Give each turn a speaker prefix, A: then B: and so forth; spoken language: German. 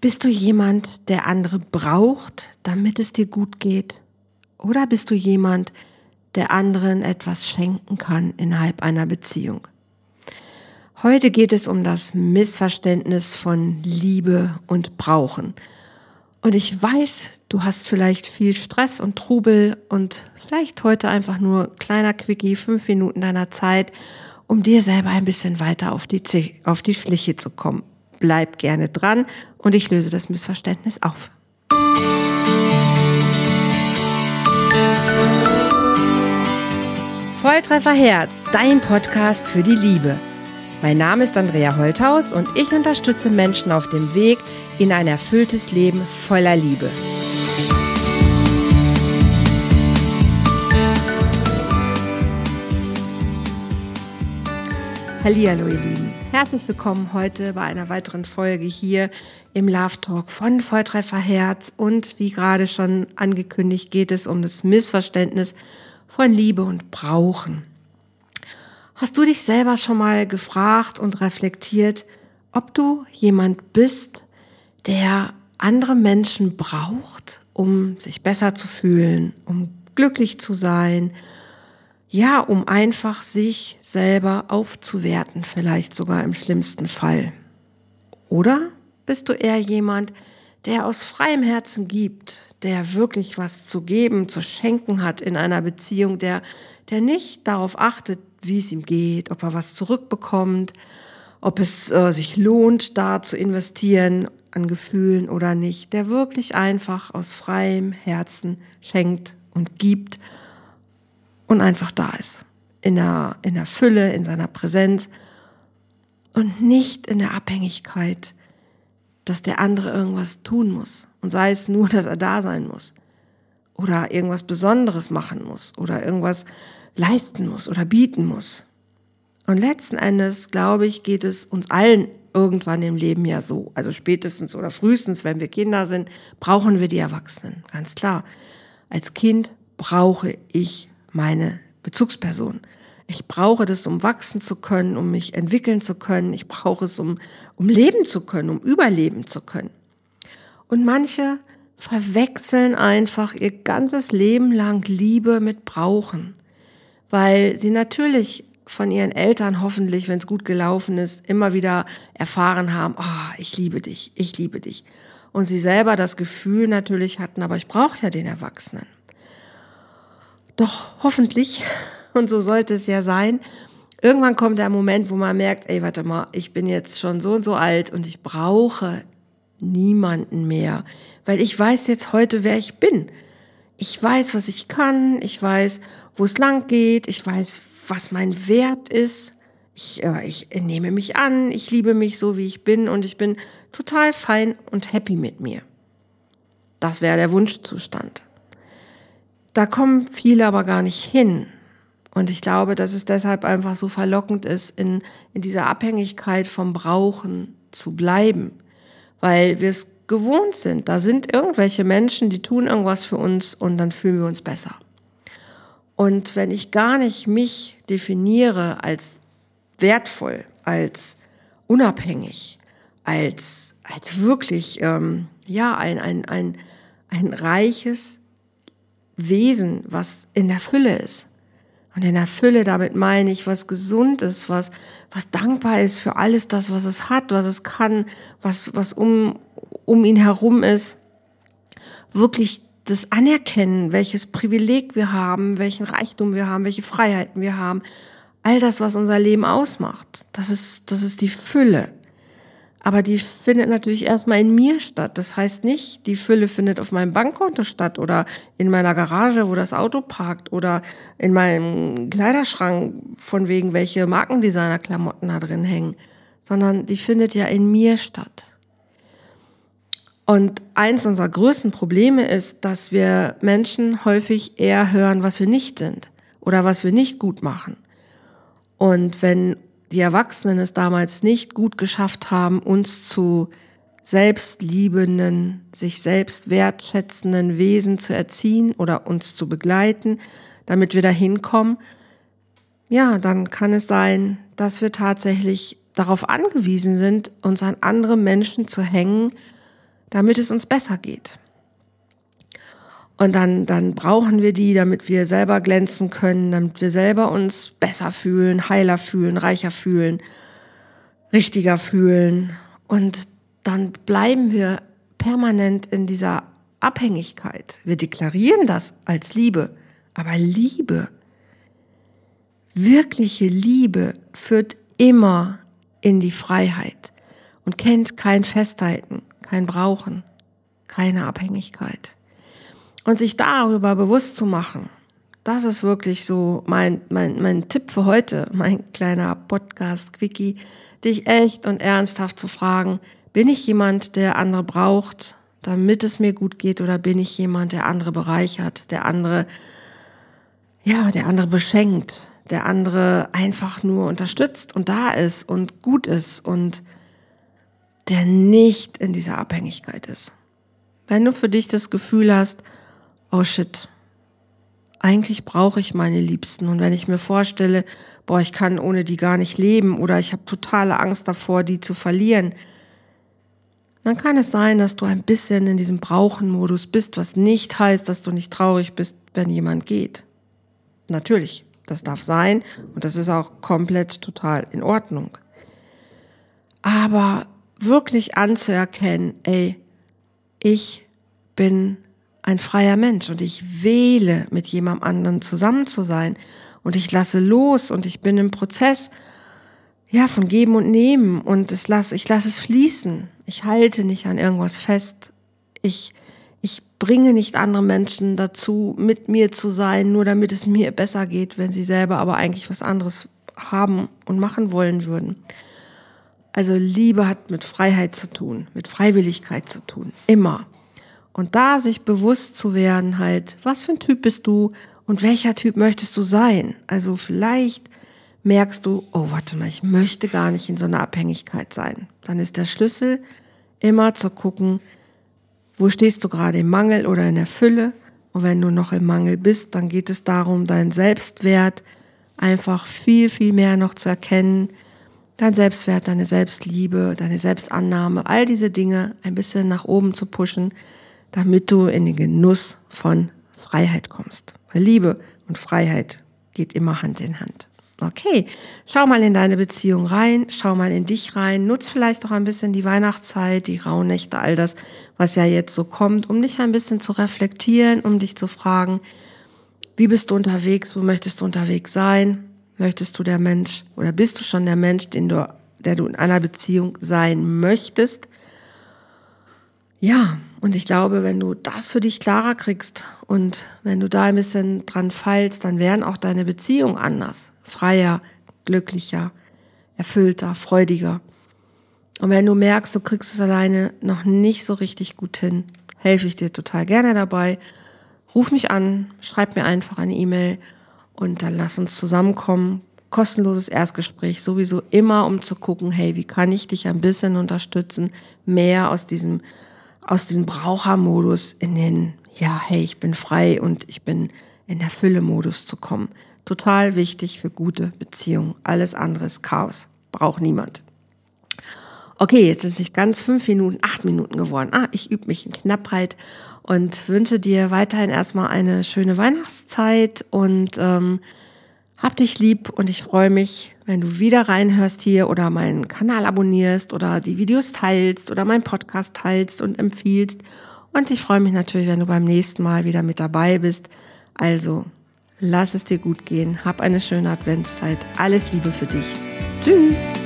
A: Bist du jemand, der andere braucht, damit es dir gut geht? Oder bist du jemand, der anderen etwas schenken kann innerhalb einer Beziehung? Heute geht es um das Missverständnis von Liebe und Brauchen. Und ich weiß, du hast vielleicht viel Stress und Trubel und vielleicht heute einfach nur kleiner Quickie, fünf Minuten deiner Zeit, um dir selber ein bisschen weiter auf die, auf die Schliche zu kommen. Bleib gerne dran und ich löse das Missverständnis auf. Volltreffer Herz, dein Podcast für die Liebe. Mein Name ist Andrea Holthaus und ich unterstütze Menschen auf dem Weg in ein erfülltes Leben voller Liebe. Hallihallo ihr Lieben, herzlich willkommen heute bei einer weiteren Folge hier im Love Talk von Volltreffer Herz und wie gerade schon angekündigt geht es um das Missverständnis von Liebe und Brauchen. Hast du dich selber schon mal gefragt und reflektiert, ob du jemand bist, der andere Menschen braucht, um sich besser zu fühlen, um glücklich zu sein, ja, um einfach sich selber aufzuwerten, vielleicht sogar im schlimmsten Fall. Oder bist du eher jemand, der aus freiem Herzen gibt, der wirklich was zu geben, zu schenken hat in einer Beziehung, der, der nicht darauf achtet, wie es ihm geht, ob er was zurückbekommt, ob es äh, sich lohnt, da zu investieren an Gefühlen oder nicht, der wirklich einfach aus freiem Herzen schenkt und gibt und einfach da ist. In der, in der Fülle, in seiner Präsenz und nicht in der Abhängigkeit, dass der andere irgendwas tun muss. Und sei es nur, dass er da sein muss. Oder irgendwas Besonderes machen muss. Oder irgendwas leisten muss oder bieten muss. Und letzten Endes, glaube ich, geht es uns allen irgendwann im Leben ja so. Also spätestens oder frühestens, wenn wir Kinder sind, brauchen wir die Erwachsenen. Ganz klar. Als Kind brauche ich meine Bezugsperson. Ich brauche das, um wachsen zu können, um mich entwickeln zu können. Ich brauche es, um, um leben zu können, um überleben zu können. Und manche verwechseln einfach ihr ganzes Leben lang Liebe mit Brauchen weil sie natürlich von ihren Eltern hoffentlich, wenn es gut gelaufen ist, immer wieder erfahren haben, oh, ich liebe dich, ich liebe dich. Und sie selber das Gefühl natürlich hatten, aber ich brauche ja den Erwachsenen. Doch hoffentlich, und so sollte es ja sein, irgendwann kommt der Moment, wo man merkt, ey, warte mal, ich bin jetzt schon so und so alt und ich brauche niemanden mehr, weil ich weiß jetzt heute, wer ich bin. Ich weiß, was ich kann, ich weiß, wo es lang geht, ich weiß, was mein Wert ist. Ich, äh, ich nehme mich an, ich liebe mich so, wie ich bin. Und ich bin total fein und happy mit mir. Das wäre der Wunschzustand. Da kommen viele aber gar nicht hin. Und ich glaube, dass es deshalb einfach so verlockend ist, in, in dieser Abhängigkeit vom Brauchen zu bleiben, weil wir es gewohnt sind. Da sind irgendwelche Menschen, die tun irgendwas für uns und dann fühlen wir uns besser. Und wenn ich gar nicht mich definiere als wertvoll, als unabhängig, als, als wirklich, ähm, ja, ein, ein, ein, ein reiches Wesen, was in der Fülle ist. Und in der Fülle, damit meine ich, was gesund ist, was, was dankbar ist für alles das, was es hat, was es kann, was, was um, um ihn herum ist, wirklich das Anerkennen, welches Privileg wir haben, welchen Reichtum wir haben, welche Freiheiten wir haben, all das, was unser Leben ausmacht. Das ist, das ist die Fülle. Aber die findet natürlich erstmal in mir statt. Das heißt nicht, die Fülle findet auf meinem Bankkonto statt oder in meiner Garage, wo das Auto parkt oder in meinem Kleiderschrank, von wegen welche Markendesigner-Klamotten da drin hängen, sondern die findet ja in mir statt. Und eins unserer größten Probleme ist, dass wir Menschen häufig eher hören, was wir nicht sind oder was wir nicht gut machen. Und wenn die Erwachsenen es damals nicht gut geschafft haben, uns zu selbstliebenden, sich selbst wertschätzenden Wesen zu erziehen oder uns zu begleiten, damit wir dahin kommen, ja, dann kann es sein, dass wir tatsächlich darauf angewiesen sind, uns an andere Menschen zu hängen, damit es uns besser geht. Und dann, dann brauchen wir die, damit wir selber glänzen können, damit wir selber uns besser fühlen, heiler fühlen, reicher fühlen, richtiger fühlen. Und dann bleiben wir permanent in dieser Abhängigkeit. Wir deklarieren das als Liebe, aber Liebe, wirkliche Liebe führt immer in die Freiheit und kennt kein Festhalten, kein Brauchen, keine Abhängigkeit. Und sich darüber bewusst zu machen, das ist wirklich so mein, mein, mein Tipp für heute, mein kleiner Podcast-Quickie, dich echt und ernsthaft zu fragen, bin ich jemand, der andere braucht, damit es mir gut geht, oder bin ich jemand, der andere bereichert, der andere, ja, der andere beschenkt, der andere einfach nur unterstützt und da ist und gut ist und der nicht in dieser Abhängigkeit ist. Wenn du für dich das Gefühl hast, oh shit, eigentlich brauche ich meine Liebsten und wenn ich mir vorstelle, boah, ich kann ohne die gar nicht leben oder ich habe totale Angst davor, die zu verlieren, dann kann es sein, dass du ein bisschen in diesem Brauchen-Modus bist, was nicht heißt, dass du nicht traurig bist, wenn jemand geht. Natürlich, das darf sein und das ist auch komplett total in Ordnung. Aber wirklich anzuerkennen, ey, ich bin ein freier Mensch und ich wähle, mit jemand anderen zusammen zu sein und ich lasse los und ich bin im Prozess, ja, von geben und nehmen und es lasse, ich lasse es fließen. Ich halte nicht an irgendwas fest. Ich, ich bringe nicht andere Menschen dazu, mit mir zu sein, nur damit es mir besser geht, wenn sie selber aber eigentlich was anderes haben und machen wollen würden. Also Liebe hat mit Freiheit zu tun, mit Freiwilligkeit zu tun, immer. Und da sich bewusst zu werden, halt, was für ein Typ bist du und welcher Typ möchtest du sein? Also vielleicht merkst du, oh, warte mal, ich möchte gar nicht in so einer Abhängigkeit sein. Dann ist der Schlüssel immer zu gucken, wo stehst du gerade im Mangel oder in der Fülle? Und wenn du noch im Mangel bist, dann geht es darum, deinen Selbstwert einfach viel, viel mehr noch zu erkennen, dein Selbstwert, deine Selbstliebe, deine Selbstannahme, all diese Dinge ein bisschen nach oben zu pushen, damit du in den Genuss von Freiheit kommst. Weil Liebe und Freiheit geht immer Hand in Hand. Okay, schau mal in deine Beziehung rein, schau mal in dich rein, nutz vielleicht auch ein bisschen die Weihnachtszeit, die Rauhnächte, all das, was ja jetzt so kommt, um dich ein bisschen zu reflektieren, um dich zu fragen, wie bist du unterwegs, wo möchtest du unterwegs sein? Möchtest du der Mensch oder bist du schon der Mensch, den du, der du in einer Beziehung sein möchtest? Ja, und ich glaube, wenn du das für dich klarer kriegst und wenn du da ein bisschen dran feilst, dann werden auch deine Beziehungen anders, freier, glücklicher, erfüllter, freudiger. Und wenn du merkst, du kriegst es alleine noch nicht so richtig gut hin, helfe ich dir total gerne dabei. Ruf mich an, schreib mir einfach eine E-Mail und dann lass uns zusammenkommen. Kostenloses Erstgespräch sowieso immer, um zu gucken, hey, wie kann ich dich ein bisschen unterstützen, mehr aus diesem, aus diesem Brauchermodus in den, ja, hey, ich bin frei und ich bin in der Fülle-Modus zu kommen. Total wichtig für gute Beziehungen. Alles andere ist Chaos. Braucht niemand. Okay, jetzt sind es nicht ganz fünf Minuten, acht Minuten geworden. Ah, ich übe mich in Knappheit und wünsche dir weiterhin erstmal eine schöne Weihnachtszeit und ähm, hab dich lieb und ich freue mich, wenn du wieder reinhörst hier oder meinen Kanal abonnierst oder die Videos teilst oder meinen Podcast teilst und empfiehlst. Und ich freue mich natürlich, wenn du beim nächsten Mal wieder mit dabei bist. Also, lass es dir gut gehen. Hab eine schöne Adventszeit. Alles Liebe für dich. Tschüss.